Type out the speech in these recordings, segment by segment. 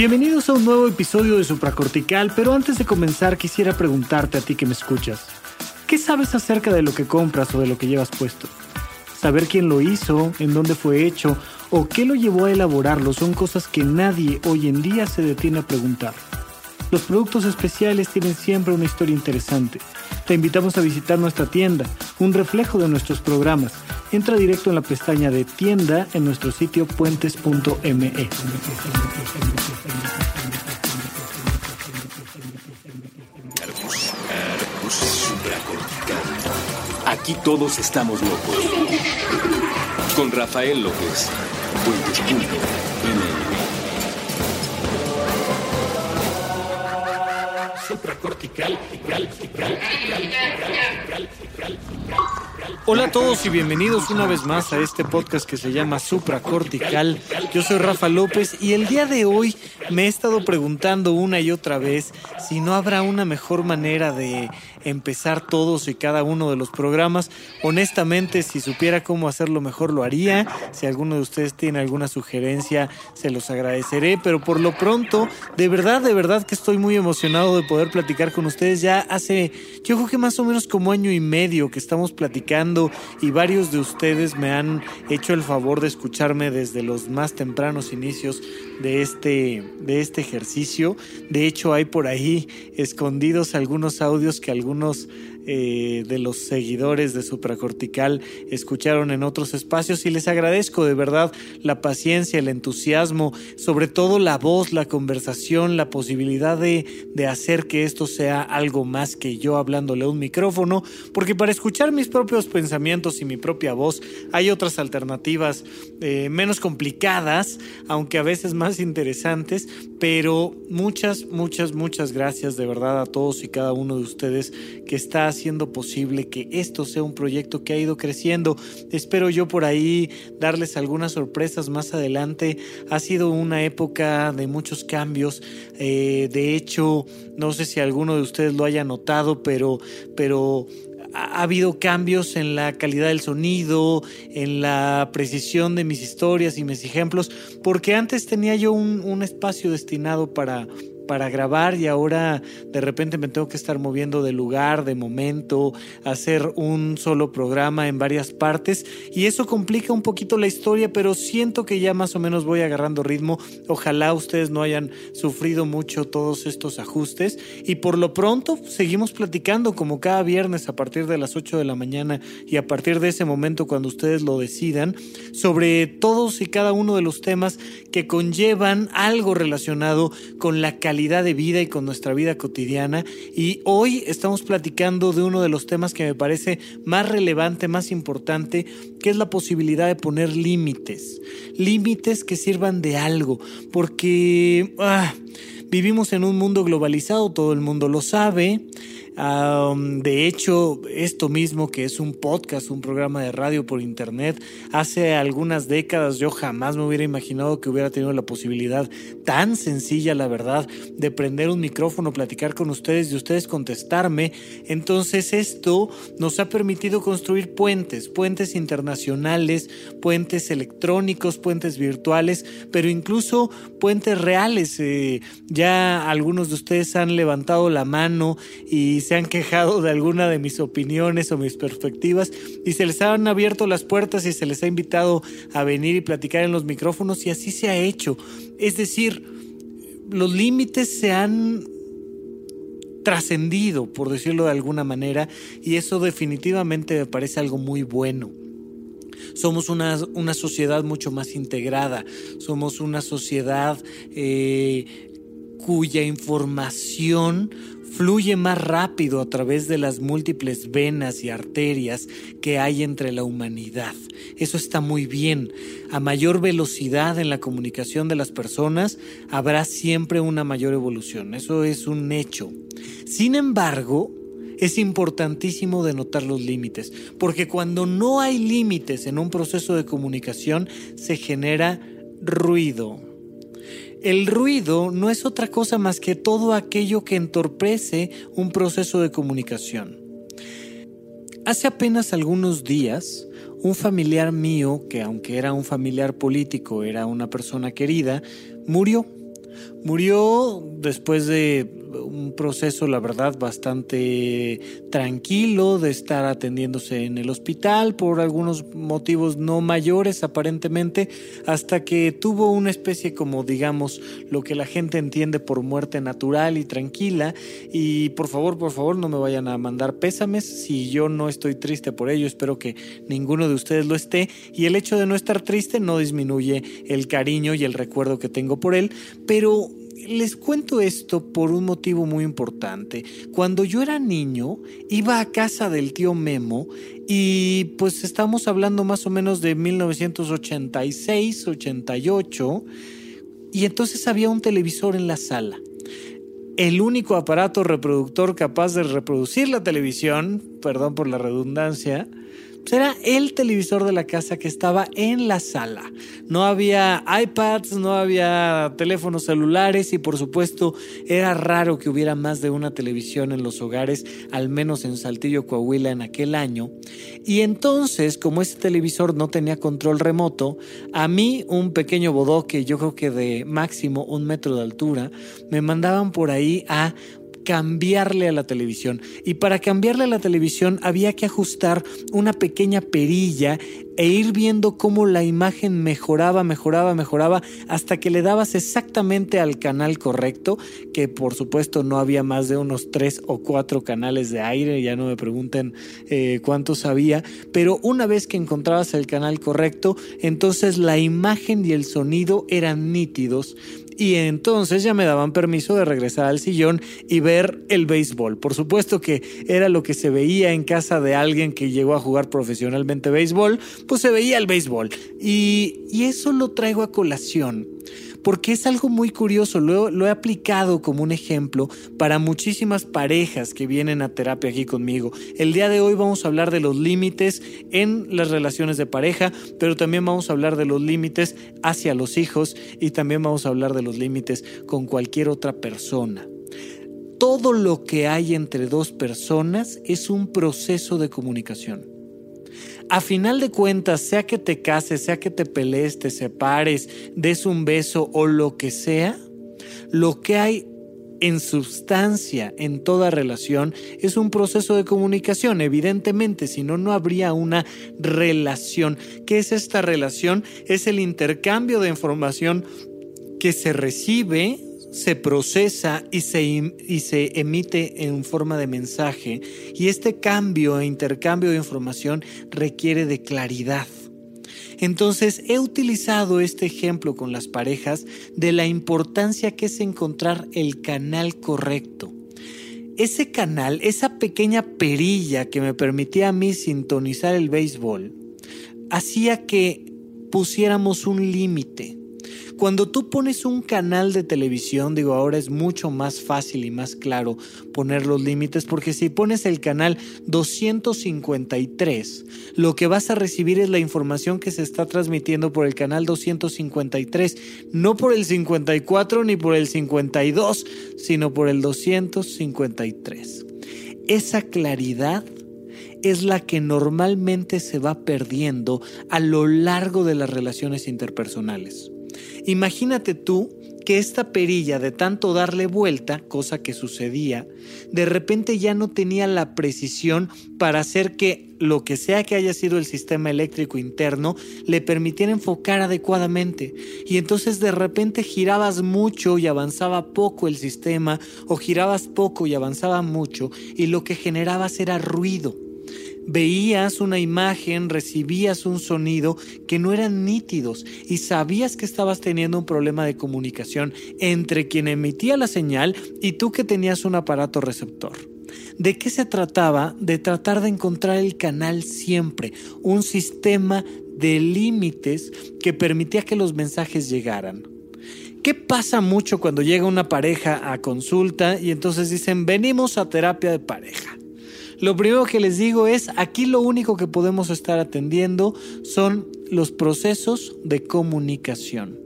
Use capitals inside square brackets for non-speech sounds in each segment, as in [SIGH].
Bienvenidos a un nuevo episodio de Supracortical, pero antes de comenzar quisiera preguntarte a ti que me escuchas, ¿qué sabes acerca de lo que compras o de lo que llevas puesto? Saber quién lo hizo, en dónde fue hecho o qué lo llevó a elaborarlo son cosas que nadie hoy en día se detiene a preguntar. Los productos especiales tienen siempre una historia interesante. Te invitamos a visitar nuestra tienda, un reflejo de nuestros programas. Entra directo en la pestaña de tienda en nuestro sitio puentes.me. Aquí todos estamos locos. Con Rafael López. Puentes.me. Hola a todos y bienvenidos una vez más a este podcast que se llama Supracortical. Yo soy Rafa López y el día de hoy me he estado preguntando una y otra vez si no habrá una mejor manera de empezar todos y cada uno de los programas. Honestamente, si supiera cómo hacerlo mejor lo haría. Si alguno de ustedes tiene alguna sugerencia, se los agradeceré. Pero por lo pronto, de verdad, de verdad que estoy muy emocionado de poder platicar con ustedes. Ya hace, yo creo que más o menos como año y medio que estamos platicando y varios de ustedes me han hecho el favor de escucharme desde los más tempranos inicios de este, de este ejercicio. De hecho, hay por ahí escondidos algunos audios que algunos algunos eh, de los seguidores de Supracortical escucharon en otros espacios y les agradezco de verdad la paciencia, el entusiasmo, sobre todo la voz, la conversación, la posibilidad de, de hacer que esto sea algo más que yo hablándole a un micrófono, porque para escuchar mis propios pensamientos y mi propia voz hay otras alternativas eh, menos complicadas, aunque a veces más interesantes, pero muchas, muchas, muchas gracias de verdad a todos y cada uno de ustedes que está haciendo posible que esto sea un proyecto que ha ido creciendo. Espero yo por ahí darles algunas sorpresas más adelante. Ha sido una época de muchos cambios. Eh, de hecho, no sé si alguno de ustedes lo haya notado, pero, pero ha habido cambios en la calidad del sonido, en la precisión de mis historias y mis ejemplos, porque antes tenía yo un, un espacio destinado para para grabar y ahora de repente me tengo que estar moviendo de lugar, de momento, hacer un solo programa en varias partes y eso complica un poquito la historia, pero siento que ya más o menos voy agarrando ritmo. Ojalá ustedes no hayan sufrido mucho todos estos ajustes y por lo pronto seguimos platicando como cada viernes a partir de las 8 de la mañana y a partir de ese momento cuando ustedes lo decidan sobre todos y cada uno de los temas que conllevan algo relacionado con la calidad de vida y con nuestra vida cotidiana. Y hoy estamos platicando de uno de los temas que me parece más relevante, más importante, que es la posibilidad de poner límites. Límites que sirvan de algo, porque ah, vivimos en un mundo globalizado, todo el mundo lo sabe de hecho, esto mismo que es un podcast, un programa de radio por internet, hace algunas décadas yo jamás me hubiera imaginado que hubiera tenido la posibilidad tan sencilla, la verdad, de prender un micrófono, platicar con ustedes y ustedes contestarme. Entonces esto nos ha permitido construir puentes, puentes internacionales, puentes electrónicos, puentes virtuales, pero incluso puentes reales. Eh, algunos de ustedes han levantado la mano y se han quejado de alguna de mis opiniones o mis perspectivas y se les han abierto las puertas y se les ha invitado a venir y platicar en los micrófonos y así se ha hecho. Es decir, los límites se han trascendido, por decirlo de alguna manera, y eso definitivamente me parece algo muy bueno. Somos una, una sociedad mucho más integrada, somos una sociedad eh, cuya información fluye más rápido a través de las múltiples venas y arterias que hay entre la humanidad. Eso está muy bien. A mayor velocidad en la comunicación de las personas, habrá siempre una mayor evolución. Eso es un hecho. Sin embargo, es importantísimo denotar los límites, porque cuando no hay límites en un proceso de comunicación, se genera ruido el ruido no es otra cosa más que todo aquello que entorpece un proceso de comunicación. Hace apenas algunos días, un familiar mío, que aunque era un familiar político, era una persona querida, murió. Murió después de un proceso, la verdad, bastante tranquilo de estar atendiéndose en el hospital por algunos motivos no mayores aparentemente, hasta que tuvo una especie como, digamos, lo que la gente entiende por muerte natural y tranquila. Y por favor, por favor, no me vayan a mandar pésames si yo no estoy triste por ello. Espero que ninguno de ustedes lo esté. Y el hecho de no estar triste no disminuye el cariño y el recuerdo que tengo por él, pero les cuento esto por un motivo muy importante. Cuando yo era niño, iba a casa del tío Memo y pues estamos hablando más o menos de 1986, 88, y entonces había un televisor en la sala. El único aparato reproductor capaz de reproducir la televisión, perdón por la redundancia, era el televisor de la casa que estaba en la sala. No había iPads, no había teléfonos celulares y por supuesto era raro que hubiera más de una televisión en los hogares, al menos en Saltillo, Coahuila en aquel año. Y entonces, como ese televisor no tenía control remoto, a mí un pequeño bodoque, yo creo que de máximo un metro de altura, me mandaban por ahí a cambiarle a la televisión. Y para cambiarle a la televisión había que ajustar una pequeña perilla e ir viendo cómo la imagen mejoraba, mejoraba, mejoraba, hasta que le dabas exactamente al canal correcto, que por supuesto no había más de unos tres o cuatro canales de aire, ya no me pregunten eh, cuántos había, pero una vez que encontrabas el canal correcto, entonces la imagen y el sonido eran nítidos y entonces ya me daban permiso de regresar al sillón y ver el béisbol. Por supuesto que era lo que se veía en casa de alguien que llegó a jugar profesionalmente béisbol, pues se veía el béisbol. Y, y eso lo traigo a colación porque es algo muy curioso, lo, he aplicado como un ejemplo para muchísimas parejas que vienen a terapia aquí conmigo. El día de hoy vamos a hablar de los límites en las relaciones de pareja, pero también vamos a hablar de los límites hacia los hijos y también vamos a hablar de los límites con cualquier otra persona. Todo lo que hay entre dos personas es un proceso de comunicación a final de cuentas, sea que te cases, sea que te pelees, te separes, des un beso o lo que sea, lo que hay en sustancia en toda relación es un proceso de comunicación. Evidentemente, si no, no habría una relación. ¿Qué es esta relación? Es el intercambio de información que se recibe se procesa y se, y se emite en forma de mensaje y este cambio e intercambio de información requiere de claridad. Entonces he utilizado este ejemplo con las parejas de la importancia que es encontrar el canal correcto. Ese canal, esa pequeña perilla que me permitía a mí sintonizar el béisbol, hacía que pusiéramos un límite cuando tú pones un canal de televisión, digo, ahora es mucho más fácil y más claro poner los límites, porque si pones el canal 253, lo que vas a recibir es la información que se está transmitiendo por el canal 253, no por el 54 ni por el 52, sino por el 253. Esa claridad es la que normalmente se va perdiendo a lo largo de las relaciones interpersonales. Imagínate tú que esta perilla de tanto darle vuelta, cosa que sucedía, de repente ya no tenía la precisión para hacer que lo que sea que haya sido el sistema eléctrico interno le permitiera enfocar adecuadamente. Y entonces de repente girabas mucho y avanzaba poco el sistema, o girabas poco y avanzaba mucho, y lo que generabas era ruido veías una imagen, recibías un sonido que no eran nítidos y sabías que estabas teniendo un problema de comunicación entre quien emitía la señal y tú que tenías un aparato receptor. ¿De qué se trataba? De tratar de encontrar el canal siempre, un sistema de límites que permitía que los mensajes llegaran. ¿Qué pasa mucho cuando llega una pareja a consulta y entonces dicen venimos a terapia de pareja? Lo primero que les digo es, aquí lo único que podemos estar atendiendo son los procesos de comunicación.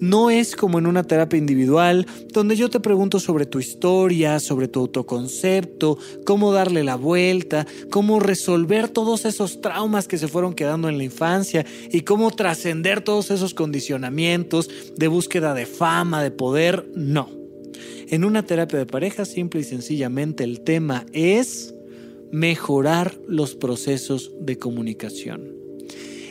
No es como en una terapia individual, donde yo te pregunto sobre tu historia, sobre tu autoconcepto, cómo darle la vuelta, cómo resolver todos esos traumas que se fueron quedando en la infancia y cómo trascender todos esos condicionamientos de búsqueda de fama, de poder. No. En una terapia de pareja, simple y sencillamente el tema es mejorar los procesos de comunicación.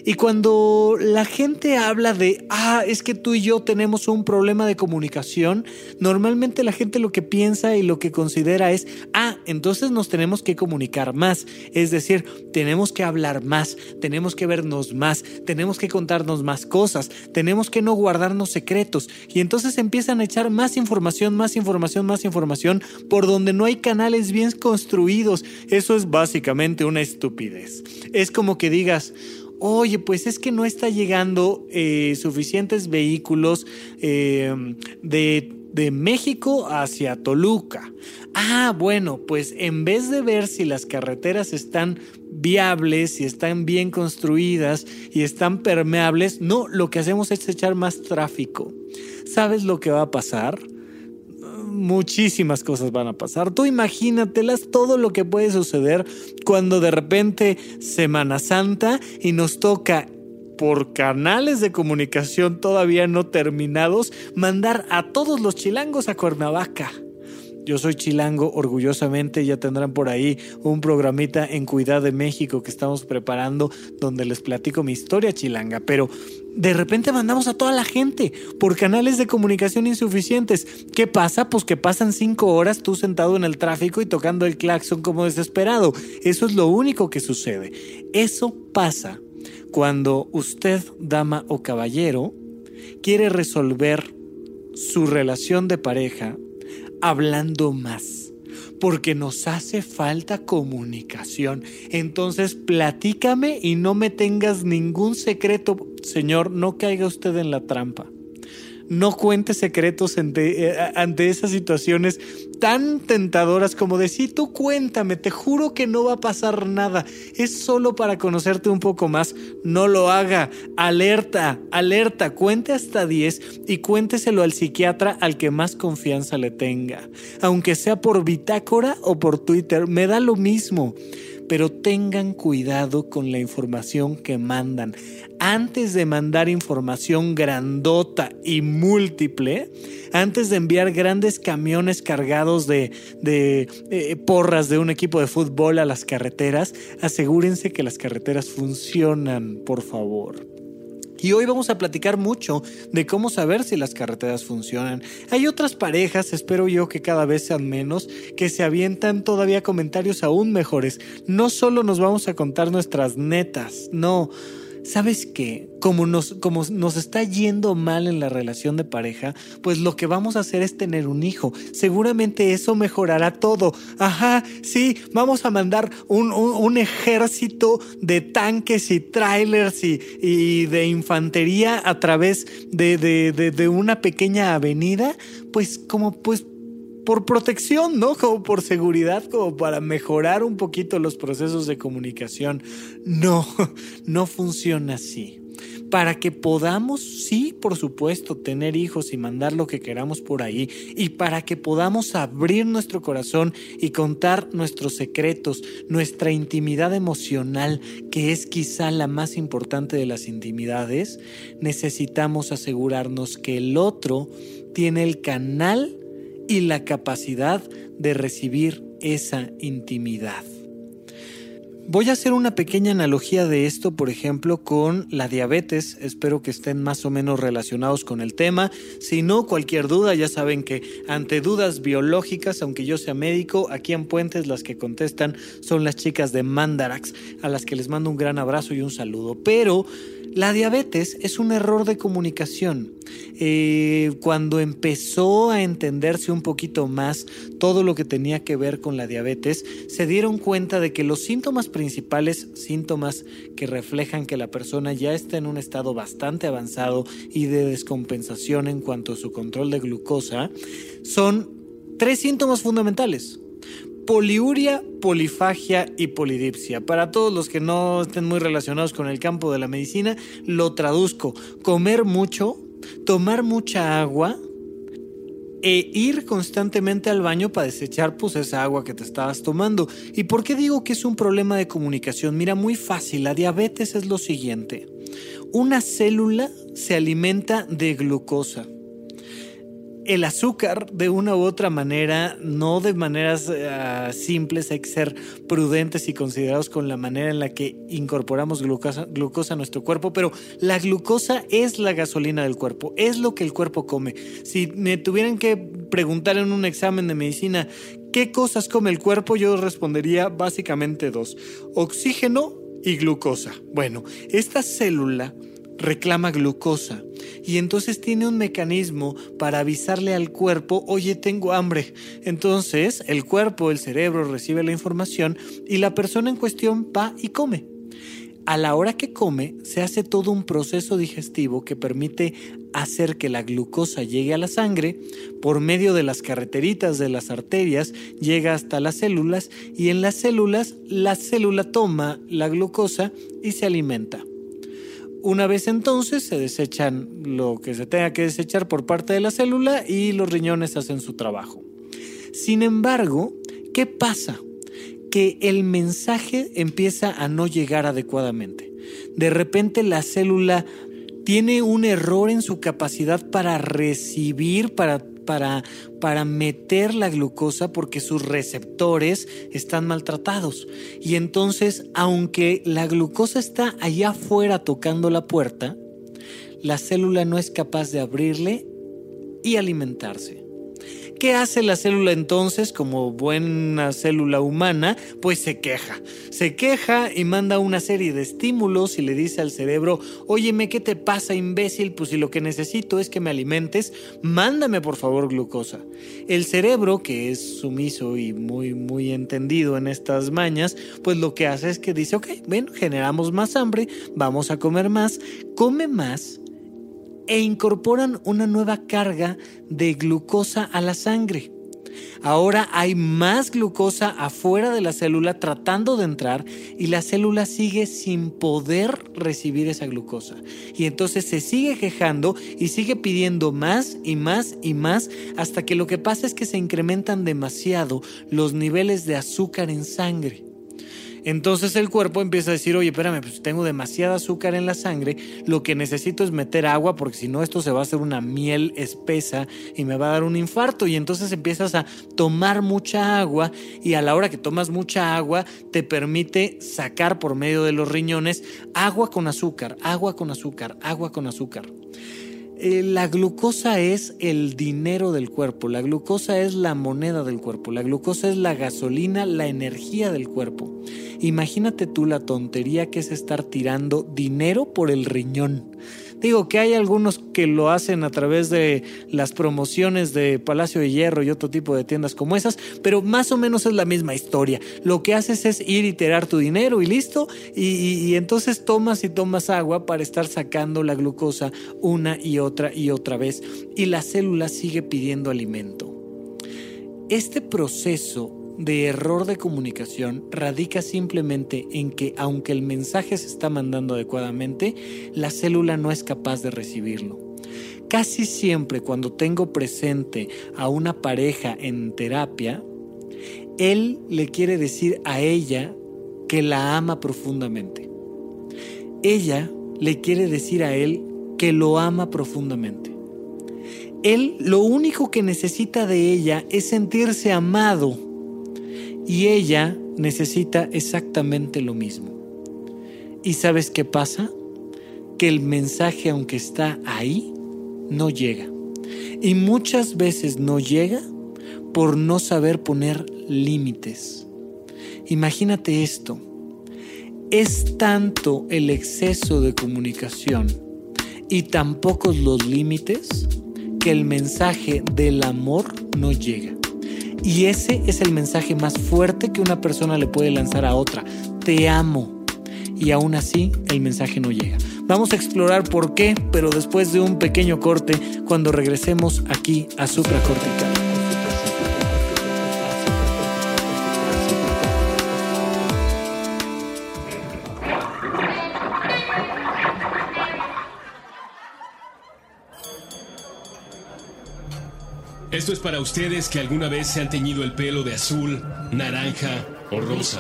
Y cuando la gente habla de, ah, es que tú y yo tenemos un problema de comunicación, normalmente la gente lo que piensa y lo que considera es, ah, entonces nos tenemos que comunicar más. Es decir, tenemos que hablar más, tenemos que vernos más, tenemos que contarnos más cosas, tenemos que no guardarnos secretos. Y entonces empiezan a echar más información, más información, más información, por donde no hay canales bien construidos. Eso es básicamente una estupidez. Es como que digas, oye, pues es que no está llegando eh, suficientes vehículos eh, de, de México hacia Toluca. Ah, bueno, pues en vez de ver si las carreteras están viables, si están bien construidas y están permeables, no, lo que hacemos es echar más tráfico. ¿Sabes lo que va a pasar? Muchísimas cosas van a pasar. Tú imagínatelas todo lo que puede suceder cuando de repente Semana Santa y nos toca por canales de comunicación todavía no terminados mandar a todos los chilangos a Cuernavaca. Yo soy chilango, orgullosamente ya tendrán por ahí un programita en Cuidad de México que estamos preparando donde les platico mi historia chilanga, pero de repente mandamos a toda la gente por canales de comunicación insuficientes. ¿Qué pasa? Pues que pasan cinco horas tú sentado en el tráfico y tocando el claxon como desesperado. Eso es lo único que sucede. Eso pasa cuando usted, dama o caballero, quiere resolver su relación de pareja hablando más, porque nos hace falta comunicación. Entonces, platícame y no me tengas ningún secreto, Señor, no caiga usted en la trampa no cuente secretos eh, ante, esas situaciones tan tentadoras como de sí, tú cuéntame, te juro que no va a pasar nada, es solo para conocerte un poco más, no lo haga, alerta, alerta, cuente hasta 10 y cuénteselo al psiquiatra al que más confianza le tenga, aunque sea por bitácora o por Twitter, me da lo mismo pero tengan cuidado con la información que mandan. Antes de mandar información grandota y múltiple, antes de enviar grandes camiones cargados de, eh, porras de un equipo de fútbol a las carreteras, asegúrense que las carreteras funcionan, por favor. Y hoy vamos a platicar mucho de cómo saber si las carreteras funcionan. Hay otras parejas, espero yo que cada vez sean menos, que se avientan todavía comentarios aún mejores. No solo nos vamos a contar nuestras netas, no. ¿Sabes qué? Como nos, como nos está yendo mal en la relación de pareja, pues lo que vamos a hacer es tener un hijo. Seguramente eso mejorará todo. Ajá, sí, vamos a mandar un, ejército de tanques y trailers y, de infantería a través de, de una pequeña avenida. Pues como pues por protección, ¿no? Como por seguridad, como para mejorar un poquito los procesos de comunicación. No, [LAUGHS] no funciona así. Para que podamos, sí, por supuesto, tener hijos y mandar lo que queramos por ahí, y para que podamos abrir nuestro corazón y contar nuestros secretos, nuestra intimidad emocional, que es quizá la más importante de las intimidades, necesitamos asegurarnos que el otro tiene el canal y la capacidad de recibir esa intimidad. Voy a hacer una pequeña analogía de esto, por ejemplo, con la diabetes. Espero que estén más o menos relacionados con el tema. Si no, cualquier duda, ya saben que ante dudas biológicas, aunque yo sea médico, aquí en Puentes las que contestan son las chicas de Mandarax, a las que les mando un gran abrazo y un saludo. Pero la diabetes es un error de comunicación. Eh, cuando empezó a entenderse un poquito más todo lo que tenía que ver con la diabetes, se dieron cuenta de que los síntomas principales, síntomas que reflejan que la persona ya está en un estado bastante avanzado y de descompensación en cuanto a su control de glucosa, son tres síntomas fundamentales poliuria, polifagia y polidipsia. Para todos los que no estén muy relacionados con el campo de la medicina, lo traduzco. Comer mucho, tomar mucha agua e ir constantemente al baño para desechar pues esa agua que te estabas tomando. ¿Y por qué digo que es un problema de comunicación? Mira, muy fácil, la diabetes es lo siguiente. Una célula se alimenta de glucosa el azúcar de una u otra manera, no de maneras uh, simples, hay que ser prudentes y considerados con la manera en la que incorporamos glucosa, a nuestro cuerpo, pero la glucosa es la gasolina del cuerpo, es lo que el cuerpo come. Si me tuvieran que preguntar en un examen de medicina qué cosas come el cuerpo, yo respondería básicamente dos, oxígeno y glucosa. Bueno, esta célula reclama glucosa y entonces tiene un mecanismo para avisarle al cuerpo, oye, tengo hambre. Entonces el cuerpo, el cerebro recibe la información y la persona en cuestión va y come. A la hora que come, se hace todo un proceso digestivo que permite hacer que la glucosa llegue a la sangre, por medio de las carreteritas de las arterias, llega hasta las células y en las células la célula toma la glucosa y se alimenta. Una vez entonces se desechan lo que se tenga que desechar por parte de la célula y los riñones hacen su trabajo. Sin embargo, ¿qué pasa? Que el mensaje empieza a no llegar adecuadamente. De repente la célula tiene un error en su capacidad para recibir, para para, para meter la glucosa porque sus receptores están maltratados. Y entonces, aunque la glucosa está allá afuera tocando la puerta, la célula no es capaz de abrirle y alimentarse. ¿Qué hace la célula entonces como buena célula humana? Pues se queja. Se queja y manda una serie de estímulos y le dice al cerebro, óyeme, ¿qué te pasa imbécil? Pues si lo que necesito es que me alimentes, mándame por favor glucosa. El cerebro, que es sumiso y muy, muy entendido en estas mañas, pues lo que hace es que dice, ok, bueno, generamos más hambre, vamos a comer más, come más e incorporan una nueva carga de glucosa a la sangre. Ahora hay más glucosa afuera de la célula tratando de entrar y la célula sigue sin poder recibir esa glucosa. Y entonces se sigue quejando y sigue pidiendo más y más y más hasta que lo que pasa es que se incrementan demasiado los niveles de azúcar en sangre. Entonces el cuerpo empieza a decir, oye, espérame, pues tengo demasiada azúcar en la sangre, lo que necesito es meter agua porque si no esto se va a hacer una miel espesa y me va a dar un infarto. Y entonces empiezas a tomar mucha agua y a la hora que tomas mucha agua te permite sacar por medio de los riñones agua con azúcar, agua con azúcar, agua con azúcar. Eh, la glucosa es el dinero del cuerpo, la glucosa es la moneda del cuerpo, la glucosa es la gasolina, la energía del cuerpo. Imagínate tú la tontería que es estar tirando dinero por el riñón. Digo que hay algunos que lo hacen a través de las promociones de Palacio de Hierro y otro tipo de tiendas como esas, pero más o menos es la misma historia. Lo que haces es ir y tirar tu dinero y listo, y, y entonces tomas y tomas agua para estar sacando la glucosa una y otra y otra vez, y la célula sigue pidiendo alimento. Este proceso de error de comunicación radica simplemente en que aunque el mensaje se está mandando adecuadamente, la célula no es capaz de recibirlo. Casi siempre cuando tengo presente a una pareja en terapia, él le quiere decir a ella que la ama profundamente. Ella le quiere decir a él que lo ama profundamente. Él lo único que necesita de ella es sentirse amado y ella necesita exactamente lo mismo. ¿Y sabes qué pasa? Que el mensaje, aunque está ahí, no llega. Y muchas veces no llega por no saber poner límites. Imagínate esto. Es tanto el exceso de comunicación y tan pocos los límites que el mensaje del amor no llega. Y ese es el mensaje más fuerte que una persona le puede lanzar a otra. Te amo. Y aún así el mensaje no llega. Vamos a explorar por qué, pero después de un pequeño corte cuando regresemos aquí a Supracortical. Esto es para ustedes que alguna vez se han teñido el pelo de azul, naranja o rosa.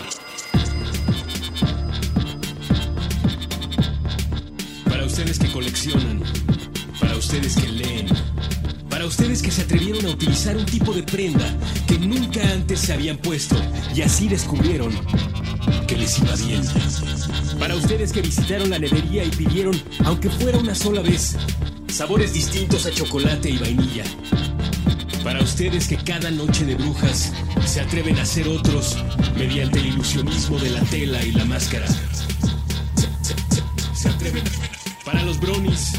Para ustedes que coleccionan. Para ustedes que leen. Para ustedes que se atrevieron a utilizar un tipo de prenda que nunca antes se habían puesto y así descubrieron que les iba bien. Para ustedes que visitaron la nevería y pidieron, aunque fuera una sola vez, sabores distintos a chocolate y vainilla. Para ustedes que cada noche de brujas se atreven a ser otros mediante el ilusionismo de la tela y la máscara. Se, atreven. Para los bronies,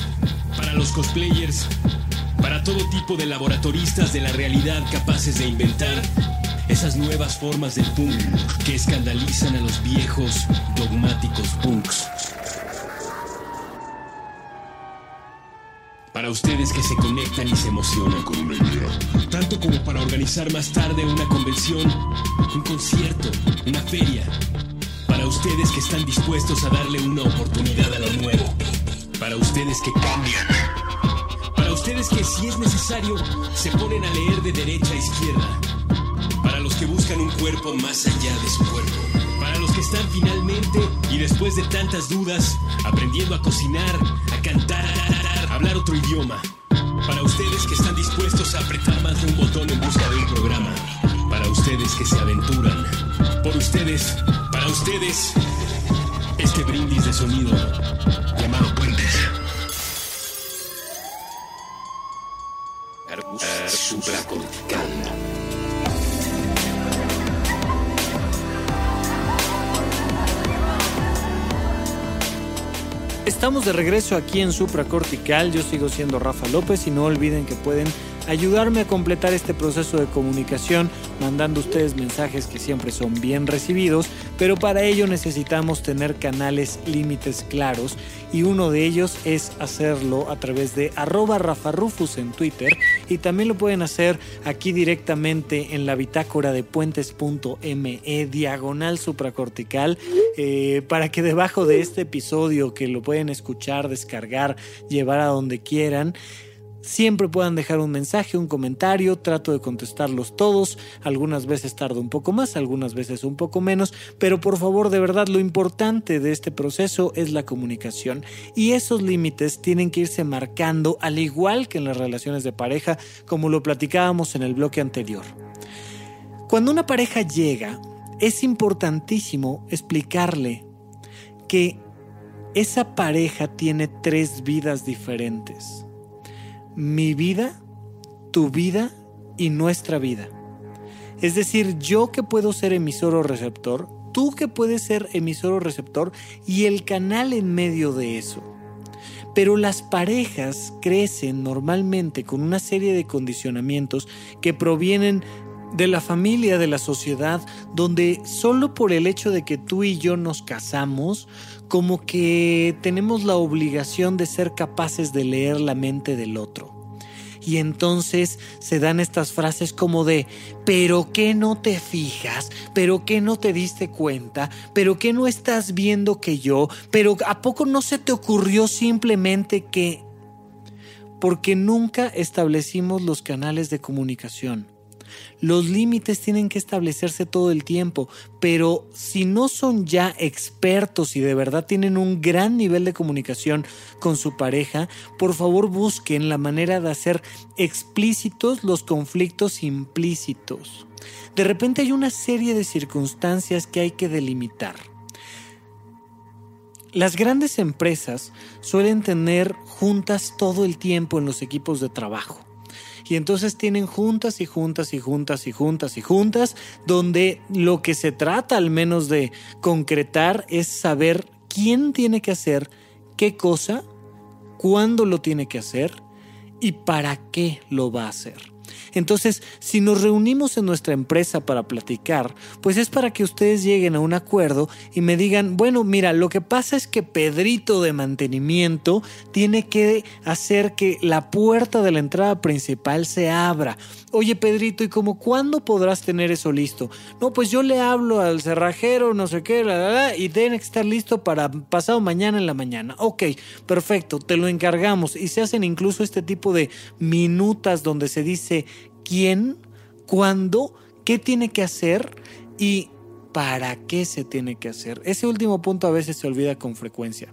para los cosplayers, para todo tipo de laboratoristas de la realidad capaces de inventar esas nuevas formas del punk que escandalizan a los viejos dogmáticos punks. Para ustedes que se conectan y se emocionan con una idea. Tanto como para organizar más tarde una convención, un concierto, una feria. Para ustedes que están dispuestos a darle una oportunidad a lo nuevo. Para ustedes que cambian. Para ustedes que si es necesario se ponen a leer de derecha a izquierda. Para los que buscan un cuerpo más allá de su cuerpo. Que están finalmente y después de tantas dudas aprendiendo a cocinar, a cantar, a hablar otro idioma. Para ustedes que están dispuestos a apretar más de un botón en busca de un programa. Para ustedes que se aventuran. Por ustedes, para ustedes, este brindis de sonido llamado Puentes. Supracortical. Estamos de regreso aquí en Supracortical. Yo sigo siendo Rafa López y no olviden que pueden ayudarme a completar este proceso de comunicación mandando ustedes mensajes que siempre son bien recibidos, pero para ello necesitamos tener canales límites claros y uno de ellos es hacerlo a través de arroba rafarufus en Twitter y también lo pueden hacer aquí directamente en la bitácora de puentes.me diagonal supracortical eh, para que debajo de este episodio que lo pueden escuchar, descargar, llevar a donde quieran, Siempre puedan dejar un mensaje, un comentario, trato de contestarlos todos, algunas veces tardo un poco más, algunas veces un poco menos, pero por favor de verdad lo importante de este proceso es la comunicación. Y esos límites tienen que irse marcando al igual que en las relaciones de pareja como lo platicábamos en el bloque anterior. Cuando una pareja llega, es importantísimo explicarle que esa pareja tiene tres vidas diferentes mi vida, tu vida y nuestra vida. Es decir, yo que puedo ser emisor o receptor, tú que puedes ser emisor o receptor y el canal en medio de eso. Pero las parejas crecen normalmente con una serie de condicionamientos que provienen de la familia, de la sociedad, donde solo por el hecho de que tú y yo nos casamos, como que tenemos la obligación de ser capaces de leer la mente del otro. Y entonces se dan estas frases como de, pero que no te fijas, pero que no te diste cuenta, pero que no estás viendo que yo, pero a poco no se te ocurrió simplemente que... Porque nunca establecimos los canales de comunicación. Los límites tienen que establecerse todo el tiempo, pero si no son ya expertos y de verdad tienen un gran nivel de comunicación con su pareja, por favor busquen la manera de hacer explícitos los conflictos implícitos. De repente hay una serie de circunstancias que hay que delimitar. Las grandes empresas suelen tener juntas todo el tiempo en los equipos de trabajo. Y entonces tienen juntas y juntas y juntas y juntas y juntas, donde lo que se trata al menos de concretar es saber quién tiene que hacer qué cosa, cuándo lo tiene que hacer y para qué lo va a hacer. Entonces, si nos reunimos en nuestra empresa para platicar, pues es para que ustedes lleguen a un acuerdo y me digan, bueno, mira, lo que pasa es que Pedrito de mantenimiento tiene que hacer que la puerta de la entrada principal se abra. Oye, Pedrito, ¿y como cuándo podrás tener eso listo? No, pues yo le hablo al cerrajero, no sé qué, la, la, y tiene que estar listo para pasado mañana en la mañana. Ok, perfecto, te lo encargamos. Y se hacen incluso este tipo de minutas donde se dice quién, cuándo, qué tiene que hacer y para qué se tiene que hacer. Ese último punto a veces se olvida con frecuencia.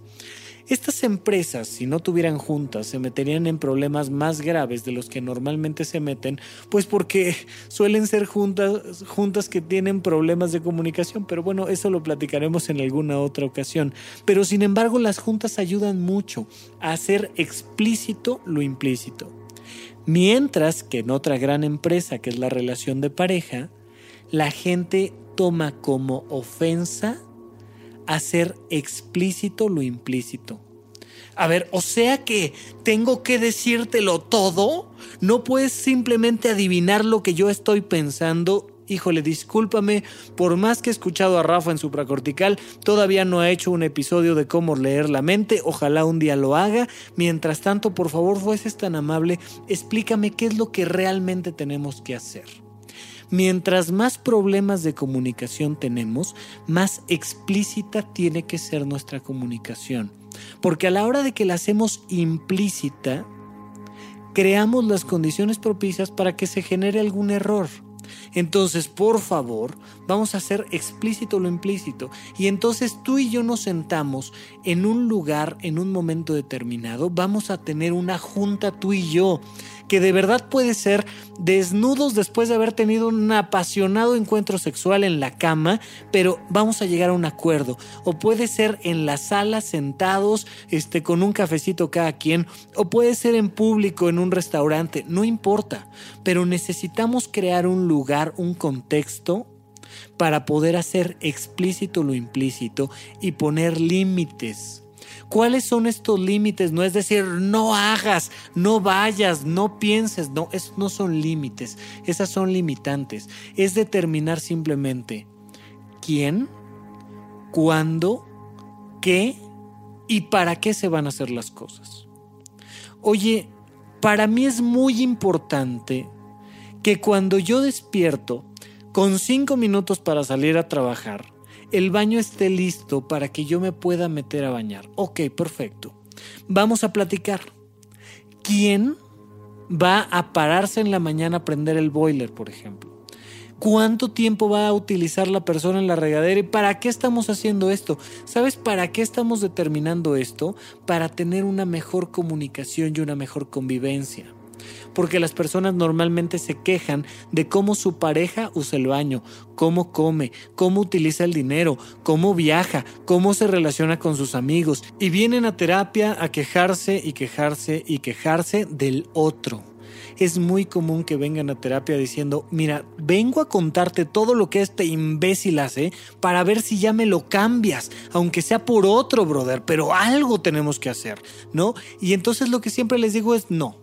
Estas empresas, si no tuvieran juntas, se meterían en problemas más graves de los que normalmente se meten, pues porque suelen ser juntas, juntas que tienen problemas de comunicación, pero bueno, eso lo platicaremos en alguna otra ocasión. Pero sin embargo, las juntas ayudan mucho a hacer explícito lo implícito. Mientras que en otra gran empresa, que es la relación de pareja, la gente toma como ofensa hacer explícito lo implícito. A ver, o sea que tengo que decírtelo todo. No puedes simplemente adivinar lo que yo estoy pensando. Híjole, discúlpame, por más que he escuchado a Rafa en supracortical, todavía no ha hecho un episodio de cómo leer la mente. Ojalá un día lo haga. Mientras tanto, por favor, fueses tan amable, explícame qué es lo que realmente tenemos que hacer. Mientras más problemas de comunicación tenemos, más explícita tiene que ser nuestra comunicación. Porque a la hora de que la hacemos implícita, creamos las condiciones propicias para que se genere algún error. Entonces, por favor, vamos a hacer explícito lo implícito. Y entonces tú y yo nos sentamos en un lugar, en un momento determinado. Vamos a tener una junta tú y yo que de verdad puede ser desnudos después de haber tenido un apasionado encuentro sexual en la cama, pero vamos a llegar a un acuerdo. O puede ser en la sala sentados, este, con un cafecito cada quien, o puede ser en público, en un restaurante, no importa. Pero necesitamos crear un lugar, un contexto para poder hacer explícito lo implícito y poner límites ¿Cuáles son estos límites? No es decir, no hagas, no vayas, no pienses, no, es, no son límites, esas son limitantes. Es determinar simplemente quién, cuándo, qué y para qué se van a hacer las cosas. Oye, para mí es muy importante que cuando yo despierto con cinco minutos para salir a trabajar, el baño esté listo para que yo me pueda meter a bañar. Ok, perfecto. Vamos a platicar. ¿Quién va a pararse en la mañana a prender el boiler, por ejemplo? ¿Cuánto tiempo va a utilizar la persona en la regadera y para qué estamos haciendo esto? ¿Sabes para qué estamos determinando esto? Para tener una mejor comunicación y una mejor convivencia porque las personas normalmente se quejan de cómo su pareja usa el baño, cómo come, cómo utiliza el dinero, cómo viaja, cómo se relaciona con sus amigos y vienen a terapia a quejarse y quejarse y quejarse del otro es muy común que vengan a terapia diciendo, mira, vengo a contarte todo lo que este imbécil hace para ver si ya me lo cambias, aunque sea por otro, brother, pero algo tenemos que hacer, ¿no? Y entonces lo que siempre les digo es, no,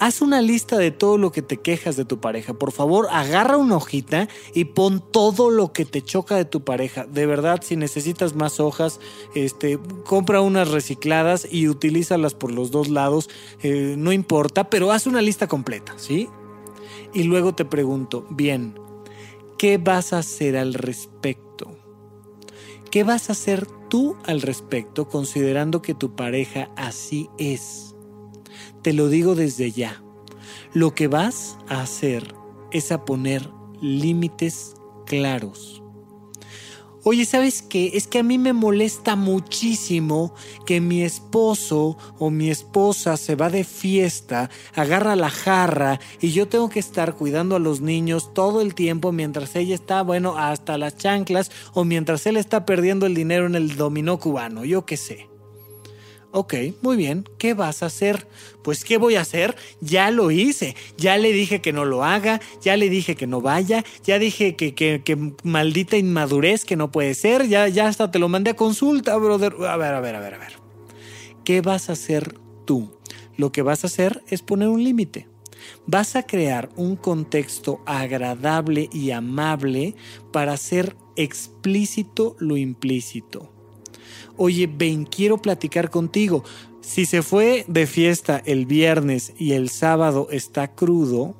haz una lista de todo lo que te quejas de tu pareja. Por favor, agarra una hojita y pon todo lo que te choca de tu pareja. De verdad, si necesitas más hojas, este, compra unas recicladas y utilízalas por los dos lados. Eh, no importa, pero haz una lista completa, ¿sí? Y luego te pregunto, bien, ¿qué vas a hacer al respecto? ¿Qué vas a hacer tú al respecto considerando que tu pareja así es? Te lo digo desde ya. Lo que vas a hacer es a poner límites claros. Oye, ¿sabes qué? Es que a mí me molesta muchísimo que mi esposo o mi esposa se va de fiesta, agarra la jarra y yo tengo que estar cuidando a los niños todo el tiempo mientras ella está, bueno, hasta las chanclas o mientras él está perdiendo el dinero en el dominó cubano, yo qué sé. Ok, muy bien. ¿Qué vas a hacer? Pues ¿qué voy a hacer? Ya lo hice. Ya le dije que no lo haga. Ya le dije que no vaya. Ya dije que, maldita inmadurez que no puede ser. Ya, ya hasta te lo mandé a consulta, brother. A ver, a ver, a ver, a ver. ¿Qué vas a hacer tú? Lo que vas a hacer es poner un límite. Vas a crear un contexto agradable y amable para hacer explícito lo implícito oye, ven, quiero platicar contigo. Si se fue de fiesta el viernes y el sábado está crudo,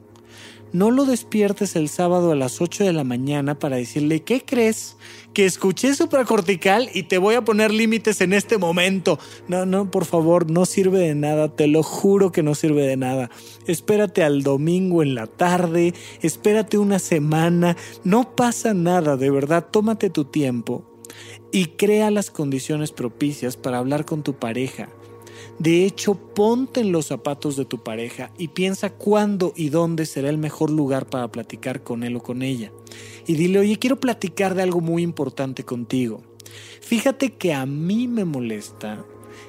no lo despiertes el sábado a las 8 de la mañana para decirle, ¿qué crees? Que escuché supracortical y te voy a poner límites en este momento. No, no, por favor, no sirve de nada, te lo juro que no sirve de nada. Espérate al domingo en la tarde, espérate una semana, no pasa nada, de verdad, tómate tu tiempo y crea las condiciones propicias para hablar con tu pareja de hecho, ponte en los zapatos de tu pareja y piensa cuándo y dónde será el mejor lugar para platicar con él o con ella. Y dile, oye, quiero platicar de algo muy importante contigo. Fíjate que a mí me molesta